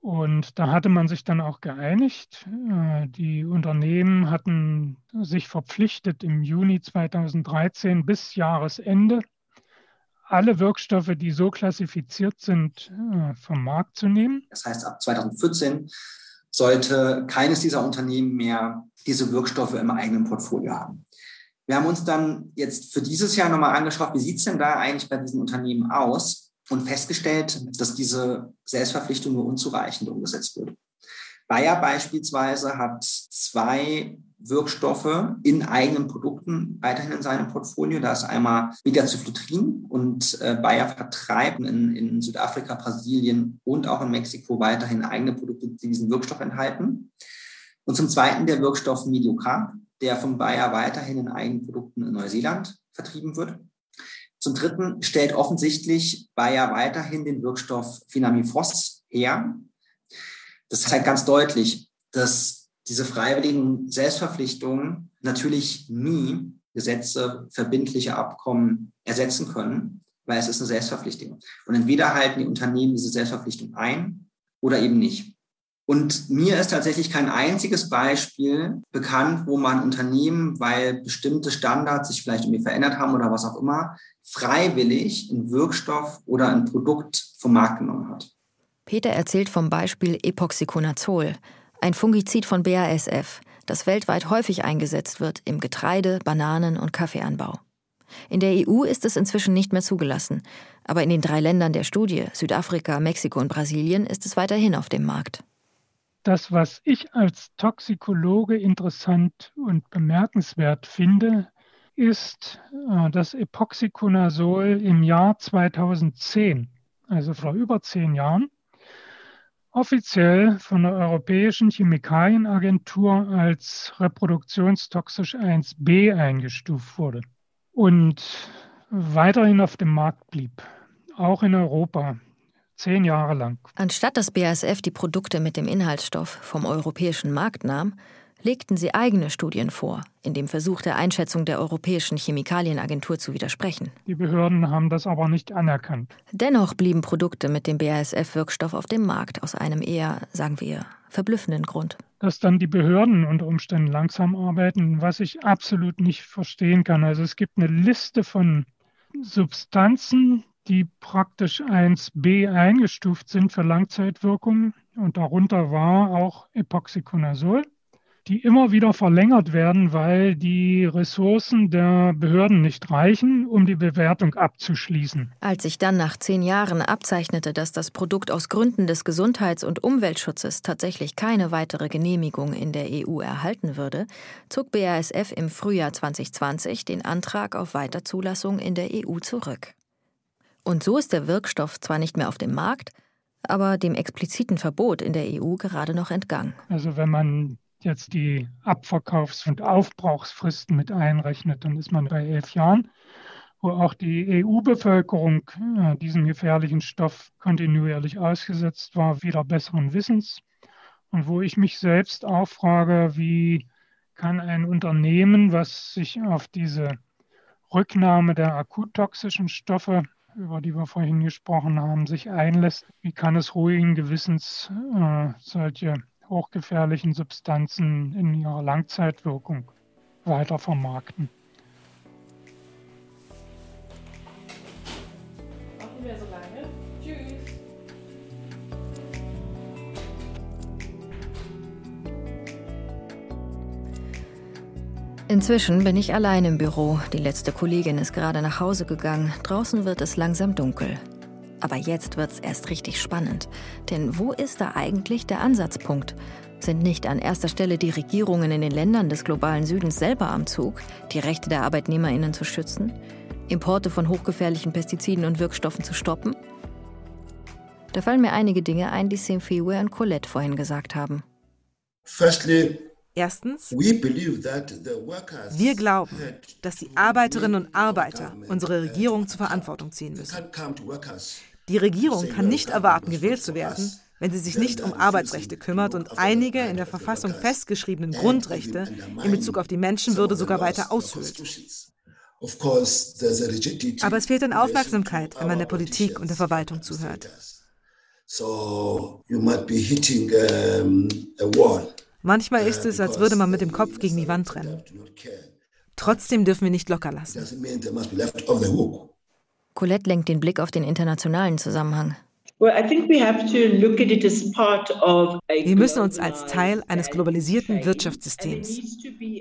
Und da hatte man sich dann auch geeinigt. Äh, die Unternehmen hatten sich verpflichtet, im Juni 2013 bis Jahresende alle Wirkstoffe, die so klassifiziert sind, äh, vom Markt zu nehmen. Das heißt, ab 2014 sollte keines dieser Unternehmen mehr diese Wirkstoffe im eigenen Portfolio haben. Wir haben uns dann jetzt für dieses Jahr nochmal angeschaut, wie sieht es denn da eigentlich bei diesen Unternehmen aus und festgestellt, dass diese Selbstverpflichtung nur unzureichend umgesetzt wird. Bayer beispielsweise hat zwei Wirkstoffe in eigenen Produkten weiterhin in seinem Portfolio. Da ist einmal Megacyclotrin und äh, Bayer vertreibt in, in Südafrika, Brasilien und auch in Mexiko weiterhin eigene Produkte, die diesen Wirkstoff enthalten. Und zum Zweiten der Wirkstoff Mediocarb, der von Bayer weiterhin in eigenen Produkten in Neuseeland vertrieben wird. Zum Dritten stellt offensichtlich Bayer weiterhin den Wirkstoff Finamifos her. Das zeigt ganz deutlich, dass diese freiwilligen Selbstverpflichtungen natürlich nie Gesetze, verbindliche Abkommen ersetzen können, weil es ist eine Selbstverpflichtung. Und entweder halten die Unternehmen diese Selbstverpflichtung ein oder eben nicht. Und mir ist tatsächlich kein einziges Beispiel bekannt, wo man Unternehmen, weil bestimmte Standards sich vielleicht irgendwie verändert haben oder was auch immer, freiwillig einen Wirkstoff oder ein Produkt vom Markt genommen hat. Peter erzählt vom Beispiel Epoxyconazol, ein Fungizid von BASF, das weltweit häufig eingesetzt wird im Getreide-, Bananen- und Kaffeeanbau. In der EU ist es inzwischen nicht mehr zugelassen, aber in den drei Ländern der Studie, Südafrika, Mexiko und Brasilien, ist es weiterhin auf dem Markt. Das, was ich als Toxikologe interessant und bemerkenswert finde, ist, äh, dass Epoxyconazol im Jahr 2010, also vor über zehn Jahren, offiziell von der Europäischen Chemikalienagentur als reproduktionstoxisch 1b eingestuft wurde und weiterhin auf dem Markt blieb, auch in Europa, zehn Jahre lang. Anstatt dass BASF die Produkte mit dem Inhaltsstoff vom europäischen Markt nahm, legten sie eigene Studien vor, in dem Versuch der Einschätzung der Europäischen Chemikalienagentur zu widersprechen. Die Behörden haben das aber nicht anerkannt. Dennoch blieben Produkte mit dem BASF-Wirkstoff auf dem Markt aus einem eher, sagen wir, verblüffenden Grund. Dass dann die Behörden unter Umständen langsam arbeiten, was ich absolut nicht verstehen kann. Also es gibt eine Liste von Substanzen, die praktisch 1b eingestuft sind für Langzeitwirkungen. Und darunter war auch Epoxyconazol die immer wieder verlängert werden, weil die Ressourcen der Behörden nicht reichen, um die Bewertung abzuschließen. Als sich dann nach zehn Jahren abzeichnete, dass das Produkt aus Gründen des Gesundheits- und Umweltschutzes tatsächlich keine weitere Genehmigung in der EU erhalten würde, zog BASF im Frühjahr 2020 den Antrag auf Weiterzulassung in der EU zurück. Und so ist der Wirkstoff zwar nicht mehr auf dem Markt, aber dem expliziten Verbot in der EU gerade noch entgangen. Also wenn man jetzt die Abverkaufs- und Aufbrauchsfristen mit einrechnet, dann ist man bei elf Jahren, wo auch die EU-Bevölkerung äh, diesem gefährlichen Stoff kontinuierlich ausgesetzt war, wieder besseren Wissens. Und wo ich mich selbst auch frage, wie kann ein Unternehmen, was sich auf diese Rücknahme der akuttoxischen Stoffe, über die wir vorhin gesprochen haben, sich einlässt, wie kann es ruhigen Gewissens äh, solche hochgefährlichen Substanzen in ihrer Langzeitwirkung weiter vermarkten. Auch mehr so lange. Tschüss. Inzwischen bin ich allein im Büro. Die letzte Kollegin ist gerade nach Hause gegangen. Draußen wird es langsam dunkel. Aber jetzt wird's erst richtig spannend. Denn wo ist da eigentlich der Ansatzpunkt? Sind nicht an erster Stelle die Regierungen in den Ländern des globalen Südens selber am Zug, die Rechte der ArbeitnehmerInnen zu schützen? Importe von hochgefährlichen Pestiziden und Wirkstoffen zu stoppen? Da fallen mir einige Dinge ein, die Simfiwe und Colette vorhin gesagt haben. Erstens, wir glauben, dass die Arbeiterinnen und Arbeiter unsere Regierung zur Verantwortung ziehen müssen. Die Regierung kann nicht erwarten, gewählt zu werden, wenn sie sich nicht um Arbeitsrechte kümmert und einige in der Verfassung festgeschriebenen Grundrechte in Bezug auf die Menschenwürde sogar weiter aushöhlt. Aber es fehlt an Aufmerksamkeit, wenn man der Politik und der Verwaltung zuhört. Manchmal ist es, als würde man mit dem Kopf gegen die Wand rennen. Trotzdem dürfen wir nicht locker lassen. Colette lenkt den Blick auf den internationalen Zusammenhang. Wir müssen uns als Teil eines globalisierten Wirtschaftssystems,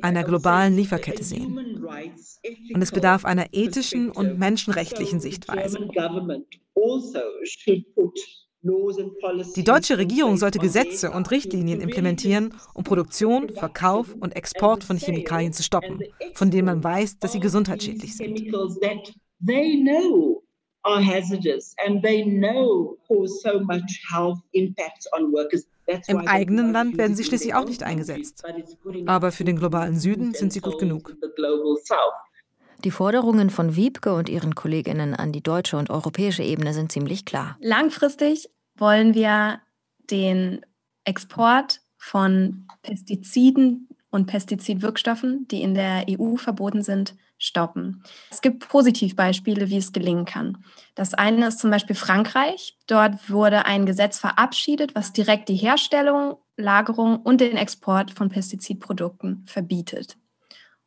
einer globalen Lieferkette sehen. Und es bedarf einer ethischen und menschenrechtlichen Sichtweise. Die deutsche Regierung sollte Gesetze und Richtlinien implementieren, um Produktion, Verkauf und Export von Chemikalien zu stoppen, von denen man weiß, dass sie gesundheitsschädlich sind they know are hazardous and they know cause so much health impacts on workers. Im eigenen Land werden sie schließlich auch nicht eingesetzt. Aber für den globalen Süden sind sie gut genug. Die Forderungen von Wiebke und ihren Kolleginnen an die deutsche und europäische Ebene sind ziemlich klar. Langfristig wollen wir den Export von Pestiziden und Pestizidwirkstoffen, die in der EU verboten sind, stoppen. Es gibt Positivbeispiele, wie es gelingen kann. Das eine ist zum Beispiel Frankreich. Dort wurde ein Gesetz verabschiedet, was direkt die Herstellung, Lagerung und den Export von Pestizidprodukten verbietet.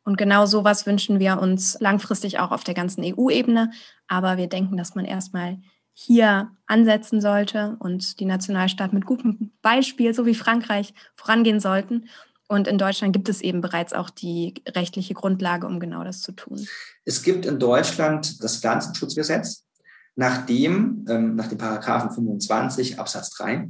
Und genau sowas wünschen wir uns langfristig auch auf der ganzen EU-Ebene. Aber wir denken, dass man erstmal hier ansetzen sollte und die Nationalstaaten mit gutem Beispiel, so wie Frankreich, vorangehen sollten und in Deutschland gibt es eben bereits auch die rechtliche Grundlage, um genau das zu tun. Es gibt in Deutschland das Pflanzenschutzgesetz, nach dem, ähm, nach dem Paragraphen 25 Absatz 3,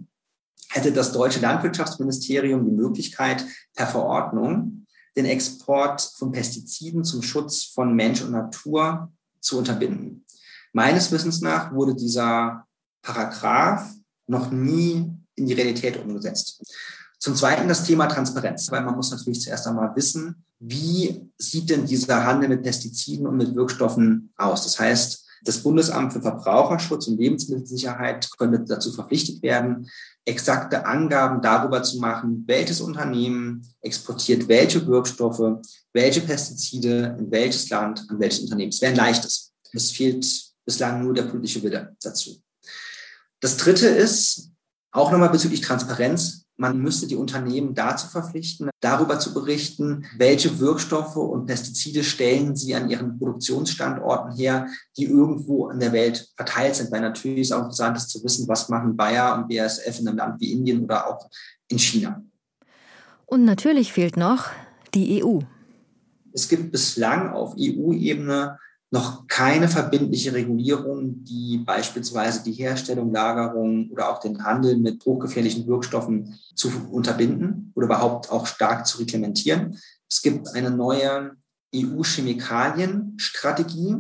hätte das deutsche Landwirtschaftsministerium die Möglichkeit, per Verordnung den Export von Pestiziden zum Schutz von Mensch und Natur zu unterbinden. Meines Wissens nach wurde dieser Paragraph noch nie in die Realität umgesetzt. Zum Zweiten das Thema Transparenz, weil man muss natürlich zuerst einmal wissen, wie sieht denn dieser Handel mit Pestiziden und mit Wirkstoffen aus? Das heißt, Das Bundesamt für Verbraucherschutz und Lebensmittelsicherheit könnte dazu verpflichtet werden, exakte Angaben darüber zu machen, welches Unternehmen exportiert welche Wirkstoffe, welche Pestizide in welches Land, an welches Unternehmen. Es wäre ein leichtes. Es fehlt bislang nur der politische Wille dazu. Das Dritte ist, auch nochmal bezüglich Transparenz, man müsste die Unternehmen dazu verpflichten, darüber zu berichten, welche Wirkstoffe und Pestizide stellen sie an ihren Produktionsstandorten her, die irgendwo in der Welt verteilt sind. Weil natürlich ist auch interessant ist zu wissen, was machen Bayer und BASF in einem Land wie Indien oder auch in China. Und natürlich fehlt noch die EU. Es gibt bislang auf EU-Ebene noch keine verbindliche Regulierung, die beispielsweise die Herstellung, Lagerung oder auch den Handel mit hochgefährlichen Wirkstoffen zu unterbinden oder überhaupt auch stark zu reglementieren. Es gibt eine neue EU-Chemikalienstrategie,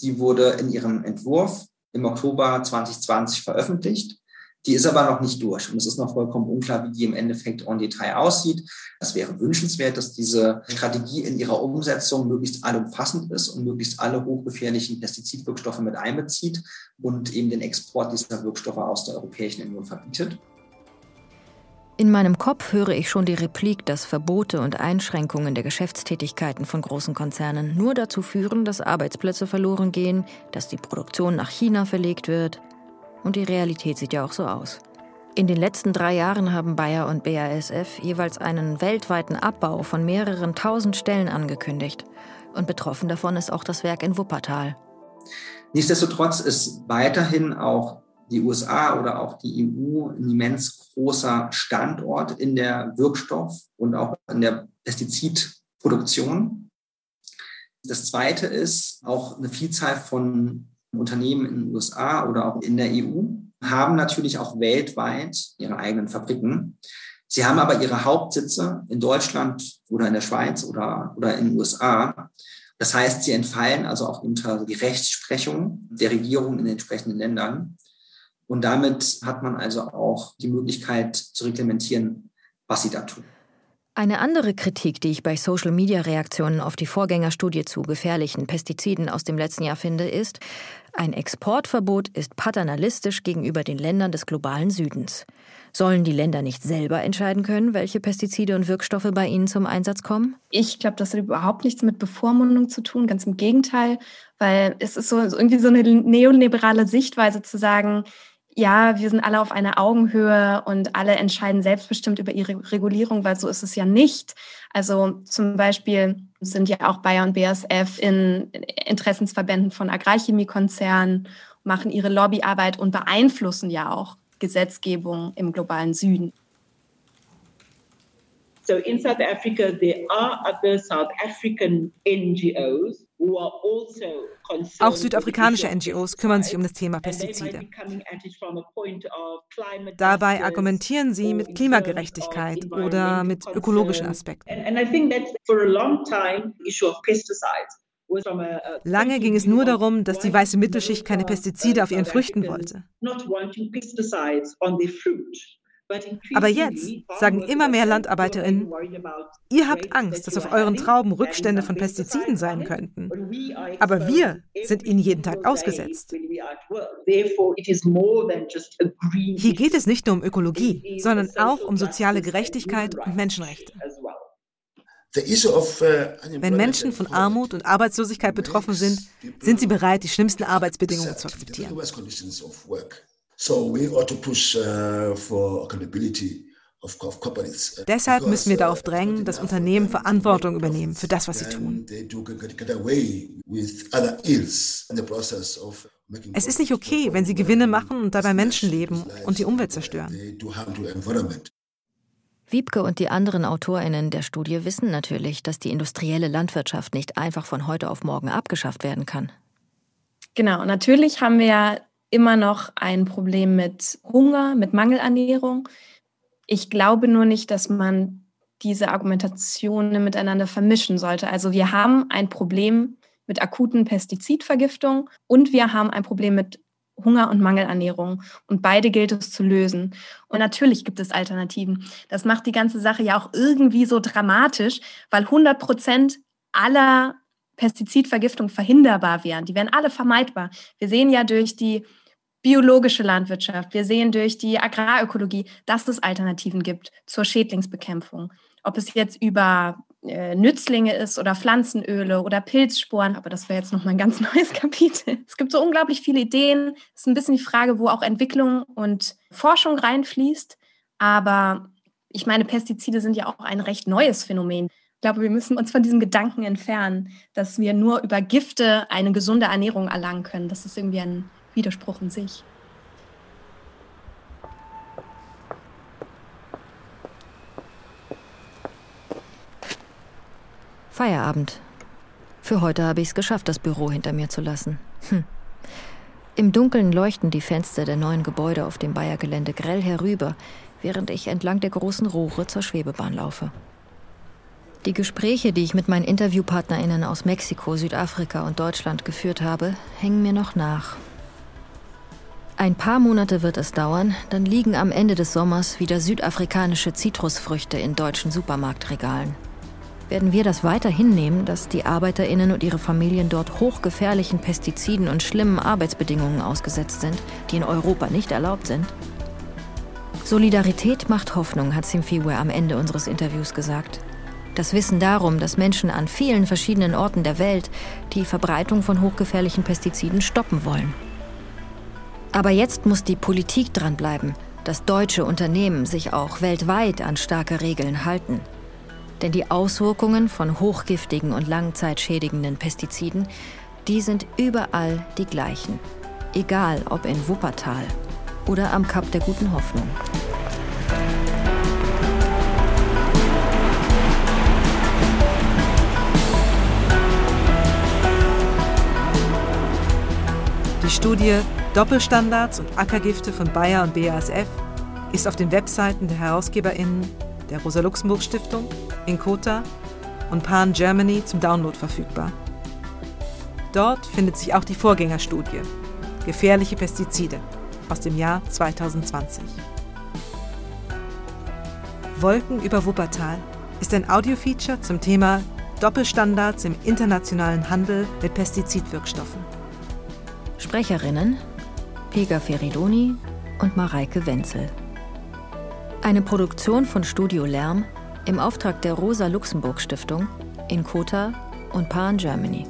die wurde in ihrem Entwurf im Oktober 2020 veröffentlicht. Die ist aber noch nicht durch und es ist noch vollkommen unklar, wie die im Endeffekt en Detail aussieht. Es wäre wünschenswert, dass diese Strategie in ihrer Umsetzung möglichst allumfassend ist und möglichst alle hochgefährlichen Pestizidwirkstoffe mit einbezieht und eben den Export dieser Wirkstoffe aus der Europäischen Union verbietet. In meinem Kopf höre ich schon die Replik, dass Verbote und Einschränkungen der Geschäftstätigkeiten von großen Konzernen nur dazu führen, dass Arbeitsplätze verloren gehen, dass die Produktion nach China verlegt wird, und die Realität sieht ja auch so aus. In den letzten drei Jahren haben Bayer und BASF jeweils einen weltweiten Abbau von mehreren tausend Stellen angekündigt. Und betroffen davon ist auch das Werk in Wuppertal. Nichtsdestotrotz ist weiterhin auch die USA oder auch die EU ein immens großer Standort in der Wirkstoff- und auch in der Pestizidproduktion. Das Zweite ist auch eine Vielzahl von Unternehmen in den USA oder auch in der EU haben natürlich auch weltweit ihre eigenen Fabriken. Sie haben aber ihre Hauptsitze in Deutschland oder in der Schweiz oder, oder in den USA. Das heißt, sie entfallen also auch unter die Rechtsprechung der Regierung in den entsprechenden Ländern. Und damit hat man also auch die Möglichkeit zu reglementieren, was sie da tun. Eine andere Kritik, die ich bei Social-Media-Reaktionen auf die Vorgängerstudie zu gefährlichen Pestiziden aus dem letzten Jahr finde, ist, ein Exportverbot ist paternalistisch gegenüber den Ländern des globalen Südens. Sollen die Länder nicht selber entscheiden können, welche Pestizide und Wirkstoffe bei ihnen zum Einsatz kommen? Ich glaube, das hat überhaupt nichts mit Bevormundung zu tun, ganz im Gegenteil, weil es ist so irgendwie so eine neoliberale Sichtweise zu sagen, ja, wir sind alle auf einer Augenhöhe und alle entscheiden selbstbestimmt über ihre Regulierung, weil so ist es ja nicht. Also zum Beispiel sind ja auch Bayer und BASF in Interessensverbänden von Agrarchemiekonzernen, machen ihre Lobbyarbeit und beeinflussen ja auch Gesetzgebung im globalen Süden. So in South Africa, there are other South African NGOs auch südafrikanische NGOs kümmern sich um das Thema Pestizide. Dabei argumentieren sie mit Klimagerechtigkeit oder mit ökologischen Aspekten. Lange ging es nur darum, dass die weiße Mittelschicht keine Pestizide auf ihren Früchten wollte. Aber jetzt sagen immer mehr Landarbeiterinnen, ihr habt Angst, dass auf euren Trauben Rückstände von Pestiziden sein könnten. Aber wir sind ihnen jeden Tag ausgesetzt. Hier geht es nicht nur um Ökologie, sondern auch um soziale Gerechtigkeit und Menschenrechte. Wenn Menschen von Armut und Arbeitslosigkeit betroffen sind, sind sie bereit, die schlimmsten Arbeitsbedingungen zu akzeptieren. So we ought to push uh, for accountability. Deshalb müssen wir darauf drängen, dass Unternehmen Verantwortung übernehmen für das, was sie tun. Es ist nicht okay, wenn sie Gewinne machen und dabei Menschen leben und die Umwelt zerstören. Wiebke und die anderen AutorInnen der Studie wissen natürlich, dass die industrielle Landwirtschaft nicht einfach von heute auf morgen abgeschafft werden kann. Genau, natürlich haben wir immer noch ein Problem mit Hunger, mit Mangelernährung. Ich glaube nur nicht, dass man diese Argumentationen miteinander vermischen sollte. Also wir haben ein Problem mit akuten Pestizidvergiftung und wir haben ein Problem mit Hunger und Mangelernährung. Und beide gilt es zu lösen. Und natürlich gibt es Alternativen. Das macht die ganze Sache ja auch irgendwie so dramatisch, weil 100 Prozent aller Pestizidvergiftung verhinderbar wären. Die wären alle vermeidbar. Wir sehen ja durch die biologische Landwirtschaft, wir sehen durch die Agrarökologie, dass es Alternativen gibt zur Schädlingsbekämpfung. Ob es jetzt über äh, Nützlinge ist oder Pflanzenöle oder Pilzsporen, aber das wäre jetzt noch mal ein ganz neues Kapitel. Es gibt so unglaublich viele Ideen. Es ist ein bisschen die Frage, wo auch Entwicklung und Forschung reinfließt. Aber ich meine, Pestizide sind ja auch ein recht neues Phänomen. Ich glaube, wir müssen uns von diesem Gedanken entfernen, dass wir nur über Gifte eine gesunde Ernährung erlangen können. Das ist irgendwie ein Widerspruch in sich. Feierabend. Für heute habe ich es geschafft, das Büro hinter mir zu lassen. Hm. Im Dunkeln leuchten die Fenster der neuen Gebäude auf dem Bayer-Gelände grell herüber, während ich entlang der großen Rohre zur Schwebebahn laufe. Die Gespräche, die ich mit meinen InterviewpartnerInnen aus Mexiko, Südafrika und Deutschland geführt habe, hängen mir noch nach. Ein paar Monate wird es dauern, dann liegen am Ende des Sommers wieder südafrikanische Zitrusfrüchte in deutschen Supermarktregalen werden wir das weiter hinnehmen, dass die Arbeiterinnen und ihre Familien dort hochgefährlichen Pestiziden und schlimmen Arbeitsbedingungen ausgesetzt sind, die in Europa nicht erlaubt sind? Solidarität macht Hoffnung, hat Simfiwe am Ende unseres Interviews gesagt. Das Wissen darum, dass Menschen an vielen verschiedenen Orten der Welt die Verbreitung von hochgefährlichen Pestiziden stoppen wollen. Aber jetzt muss die Politik dranbleiben, dass deutsche Unternehmen sich auch weltweit an starke Regeln halten. Denn die Auswirkungen von hochgiftigen und langzeitschädigenden Pestiziden, die sind überall die gleichen. Egal ob in Wuppertal oder am Kap der Guten Hoffnung. Die Studie Doppelstandards und Ackergifte von Bayer und BASF ist auf den Webseiten der HerausgeberInnen der Rosa-Luxemburg-Stiftung, Inkota und Pan Germany zum Download verfügbar. Dort findet sich auch die Vorgängerstudie Gefährliche Pestizide aus dem Jahr 2020. Wolken über Wuppertal ist ein Audiofeature zum Thema Doppelstandards im internationalen Handel mit Pestizidwirkstoffen. Sprecherinnen Pega Feridoni und Mareike Wenzel. Eine Produktion von Studio Lärm im Auftrag der Rosa Luxemburg Stiftung in Kota und Pan Germany.